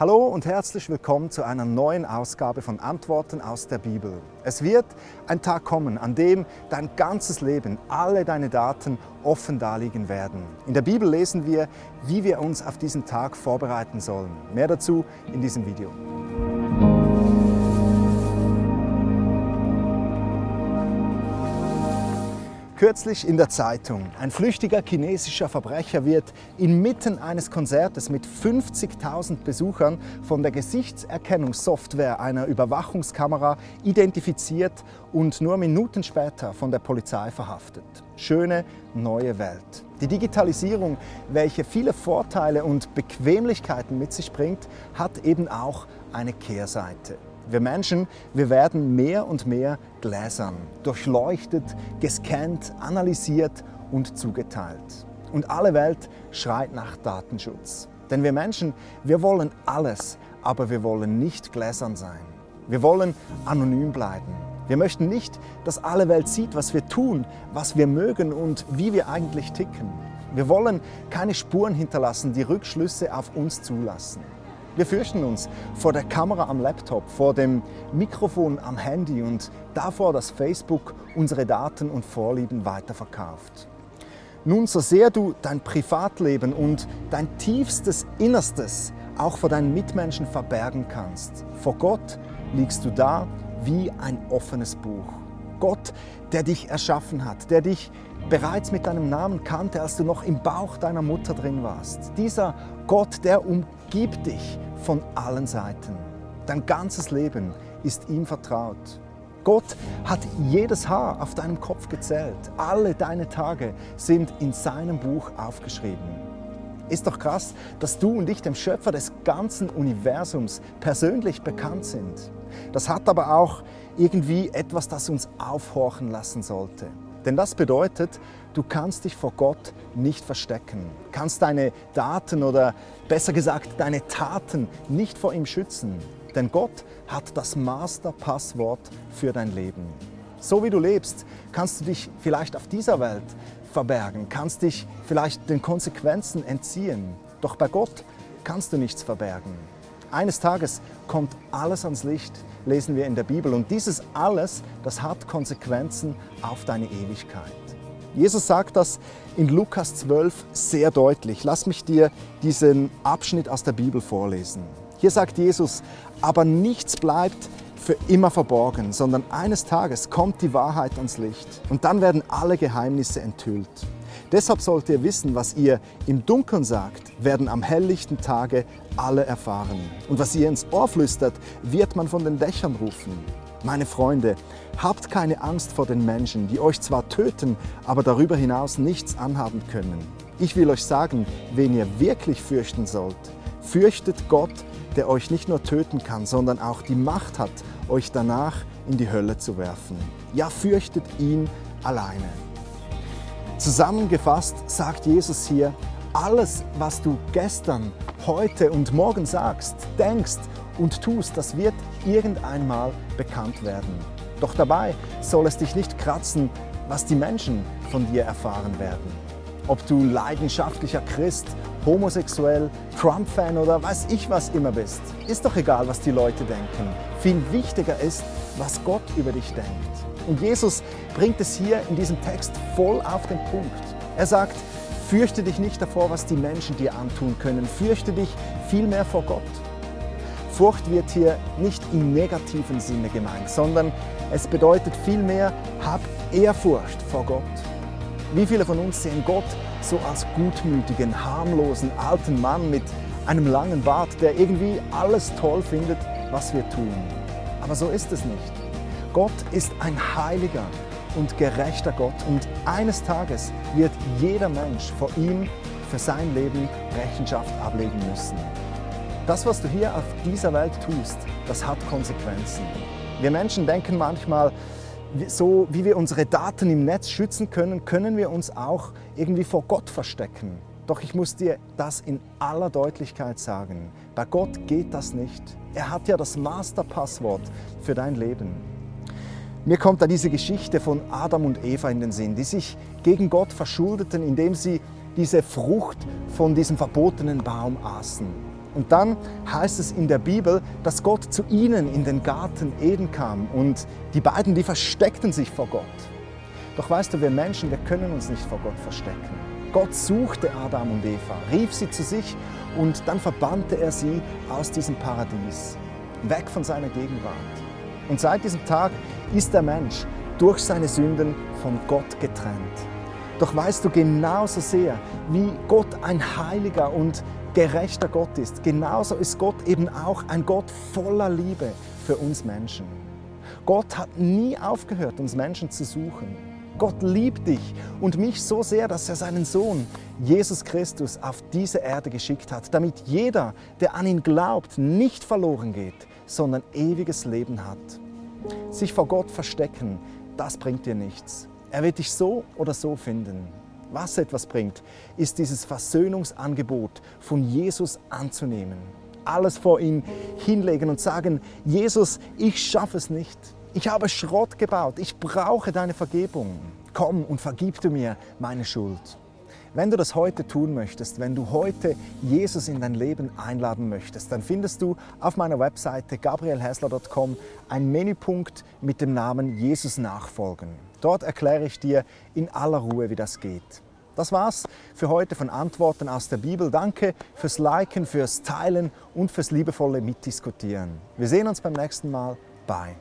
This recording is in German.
Hallo und herzlich willkommen zu einer neuen Ausgabe von Antworten aus der Bibel. Es wird ein Tag kommen, an dem dein ganzes Leben, alle deine Daten offen darliegen werden. In der Bibel lesen wir, wie wir uns auf diesen Tag vorbereiten sollen. Mehr dazu in diesem Video. Kürzlich in der Zeitung. Ein flüchtiger chinesischer Verbrecher wird inmitten eines Konzertes mit 50.000 Besuchern von der Gesichtserkennungssoftware einer Überwachungskamera identifiziert und nur Minuten später von der Polizei verhaftet. Schöne neue Welt. Die Digitalisierung, welche viele Vorteile und Bequemlichkeiten mit sich bringt, hat eben auch eine Kehrseite. Wir Menschen, wir werden mehr und mehr gläsern, durchleuchtet, gescannt, analysiert und zugeteilt. Und alle Welt schreit nach Datenschutz. Denn wir Menschen, wir wollen alles, aber wir wollen nicht gläsern sein. Wir wollen anonym bleiben. Wir möchten nicht, dass alle Welt sieht, was wir tun, was wir mögen und wie wir eigentlich ticken. Wir wollen keine Spuren hinterlassen, die Rückschlüsse auf uns zulassen. Wir fürchten uns vor der Kamera am Laptop, vor dem Mikrofon am Handy und davor, dass Facebook unsere Daten und Vorlieben weiterverkauft. Nun, so sehr du dein Privatleben und dein tiefstes Innerstes auch vor deinen Mitmenschen verbergen kannst, vor Gott liegst du da wie ein offenes Buch. Gott, der dich erschaffen hat, der dich bereits mit deinem Namen kannte, als du noch im Bauch deiner Mutter drin warst. Dieser Gott, der umgibt dich von allen Seiten. Dein ganzes Leben ist ihm vertraut. Gott hat jedes Haar auf deinem Kopf gezählt. Alle deine Tage sind in seinem Buch aufgeschrieben. Ist doch krass, dass du und ich dem Schöpfer des ganzen Universums persönlich bekannt sind. Das hat aber auch irgendwie etwas, das uns aufhorchen lassen sollte. Denn das bedeutet, du kannst dich vor Gott nicht verstecken, kannst deine Daten oder besser gesagt deine Taten nicht vor ihm schützen. Denn Gott hat das Masterpasswort für dein Leben. So wie du lebst, kannst du dich vielleicht auf dieser Welt verbergen, kannst dich vielleicht den Konsequenzen entziehen. Doch bei Gott kannst du nichts verbergen. Eines Tages kommt alles ans Licht, lesen wir in der Bibel. Und dieses alles, das hat Konsequenzen auf deine Ewigkeit. Jesus sagt das in Lukas 12 sehr deutlich. Lass mich dir diesen Abschnitt aus der Bibel vorlesen. Hier sagt Jesus, aber nichts bleibt für immer verborgen, sondern eines Tages kommt die Wahrheit ans Licht und dann werden alle Geheimnisse enthüllt. Deshalb sollt ihr wissen, was ihr im Dunkeln sagt, werden am helllichten Tage alle erfahren. Und was ihr ins Ohr flüstert, wird man von den Dächern rufen. Meine Freunde, habt keine Angst vor den Menschen, die euch zwar töten, aber darüber hinaus nichts anhaben können. Ich will euch sagen, wen ihr wirklich fürchten sollt. Fürchtet Gott, der euch nicht nur töten kann, sondern auch die Macht hat, euch danach in die Hölle zu werfen. Ja, fürchtet ihn alleine. Zusammengefasst sagt Jesus hier, alles, was du gestern, heute und morgen sagst, denkst und tust, das wird irgendeinmal bekannt werden. Doch dabei soll es dich nicht kratzen, was die Menschen von dir erfahren werden. Ob du leidenschaftlicher Christ, homosexuell, Trump-Fan oder weiß ich was immer bist, ist doch egal, was die Leute denken. Viel wichtiger ist, was Gott über dich denkt. Und Jesus bringt es hier in diesem Text voll auf den Punkt. Er sagt, fürchte dich nicht davor, was die Menschen dir antun können, fürchte dich vielmehr vor Gott. Furcht wird hier nicht im negativen Sinne gemeint, sondern es bedeutet vielmehr, hab Ehrfurcht vor Gott. Wie viele von uns sehen Gott so als gutmütigen, harmlosen alten Mann mit einem langen Bart, der irgendwie alles toll findet, was wir tun. Aber so ist es nicht. Gott ist ein heiliger und gerechter Gott und eines Tages wird jeder Mensch vor ihm für sein Leben Rechenschaft ablegen müssen. Das, was du hier auf dieser Welt tust, das hat Konsequenzen. Wir Menschen denken manchmal, so wie wir unsere Daten im Netz schützen können, können wir uns auch irgendwie vor Gott verstecken. Doch ich muss dir das in aller Deutlichkeit sagen. Bei Gott geht das nicht. Er hat ja das Masterpasswort für dein Leben. Mir kommt da diese Geschichte von Adam und Eva in den Sinn, die sich gegen Gott verschuldeten, indem sie diese Frucht von diesem verbotenen Baum aßen. Und dann heißt es in der Bibel, dass Gott zu ihnen in den Garten Eden kam und die beiden, die versteckten sich vor Gott. Doch weißt du, wir Menschen, wir können uns nicht vor Gott verstecken. Gott suchte Adam und Eva, rief sie zu sich und dann verbannte er sie aus diesem Paradies, weg von seiner Gegenwart. Und seit diesem Tag ist der Mensch durch seine Sünden von Gott getrennt. Doch weißt du genauso sehr, wie Gott ein heiliger und gerechter Gott ist, genauso ist Gott eben auch ein Gott voller Liebe für uns Menschen. Gott hat nie aufgehört, uns Menschen zu suchen. Gott liebt dich und mich so sehr, dass er seinen Sohn Jesus Christus auf diese Erde geschickt hat, damit jeder, der an ihn glaubt, nicht verloren geht, sondern ewiges Leben hat. Sich vor Gott verstecken, das bringt dir nichts. Er wird dich so oder so finden. Was etwas bringt, ist dieses Versöhnungsangebot von Jesus anzunehmen. Alles vor ihn hinlegen und sagen, Jesus, ich schaffe es nicht. Ich habe Schrott gebaut. Ich brauche deine Vergebung. Komm und vergib du mir meine Schuld. Wenn du das heute tun möchtest, wenn du heute Jesus in dein Leben einladen möchtest, dann findest du auf meiner Webseite gabrielhäsler.com einen Menüpunkt mit dem Namen Jesus nachfolgen. Dort erkläre ich dir in aller Ruhe, wie das geht. Das war's für heute von Antworten aus der Bibel. Danke fürs Liken, fürs Teilen und fürs liebevolle Mitdiskutieren. Wir sehen uns beim nächsten Mal. Bye.